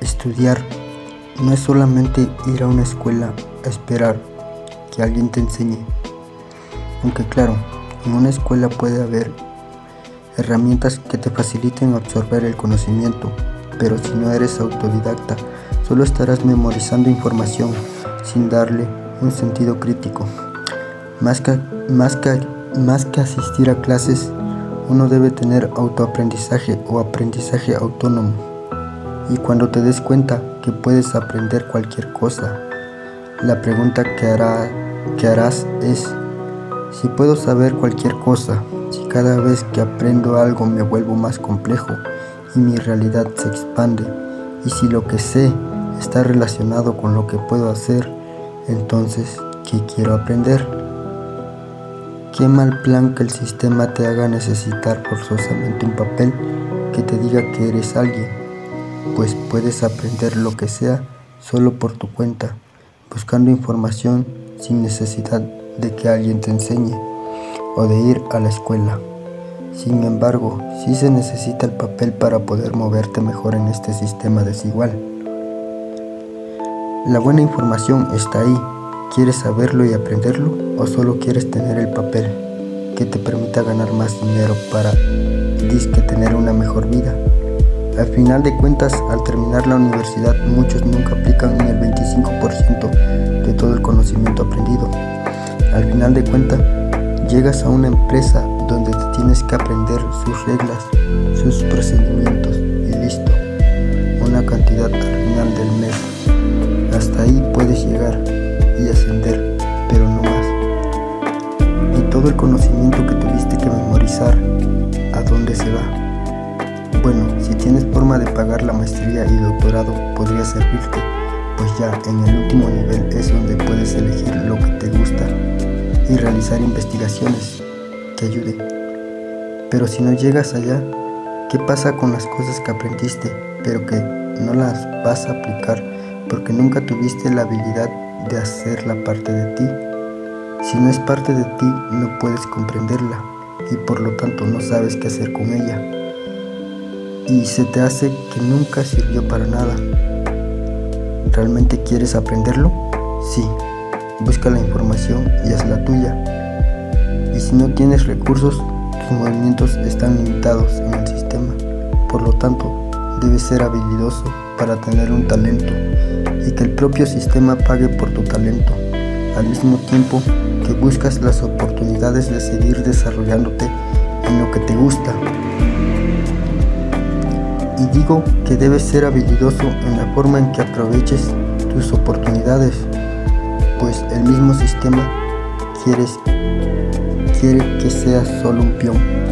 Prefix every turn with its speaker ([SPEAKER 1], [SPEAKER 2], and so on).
[SPEAKER 1] Estudiar no es solamente ir a una escuela a esperar que alguien te enseñe. Aunque claro, en una escuela puede haber herramientas que te faciliten absorber el conocimiento, pero si no eres autodidacta, solo estarás memorizando información sin darle un sentido crítico. Más que, más que, más que asistir a clases, uno debe tener autoaprendizaje o aprendizaje autónomo. Y cuando te des cuenta que puedes aprender cualquier cosa, la pregunta que, hará, que harás es, si puedo saber cualquier cosa, si cada vez que aprendo algo me vuelvo más complejo y mi realidad se expande, y si lo que sé está relacionado con lo que puedo hacer, entonces, ¿qué quiero aprender? Qué mal plan que el sistema te haga necesitar forzosamente un papel que te diga que eres alguien, pues puedes aprender lo que sea solo por tu cuenta, buscando información sin necesidad de que alguien te enseñe o de ir a la escuela. Sin embargo, sí se necesita el papel para poder moverte mejor en este sistema desigual. La buena información está ahí, ¿Quieres saberlo y aprenderlo o solo quieres tener el papel que te permita ganar más dinero para disque tener una mejor vida? Al final de cuentas, al terminar la universidad, muchos nunca aplican ni el 25% de todo el conocimiento aprendido. Al final de cuentas, llegas a una empresa donde te tienes que aprender sus reglas, sus procedimientos y listo. Una cantidad al final del mes. Hasta ahí puedes llegar y ascender, pero no más. Y todo el conocimiento que tuviste que memorizar, ¿a dónde se va? Bueno, si tienes forma de pagar la maestría y doctorado, podría servirte, pues ya en el último nivel es donde puedes elegir lo que te gusta y realizar investigaciones que ayuden. Pero si no llegas allá, ¿qué pasa con las cosas que aprendiste, pero que no las vas a aplicar porque nunca tuviste la habilidad de hacerla parte de ti. Si no es parte de ti, no puedes comprenderla y por lo tanto no sabes qué hacer con ella. Y se te hace que nunca sirvió para nada. ¿Realmente quieres aprenderlo? Sí. Busca la información y haz la tuya. Y si no tienes recursos, tus movimientos están limitados en el sistema. Por lo tanto, debes ser habilidoso para tener un talento y que el propio sistema pague por tu talento, al mismo tiempo que buscas las oportunidades de seguir desarrollándote en lo que te gusta. Y digo que debes ser habilidoso en la forma en que aproveches tus oportunidades, pues el mismo sistema quiere que seas solo un peón.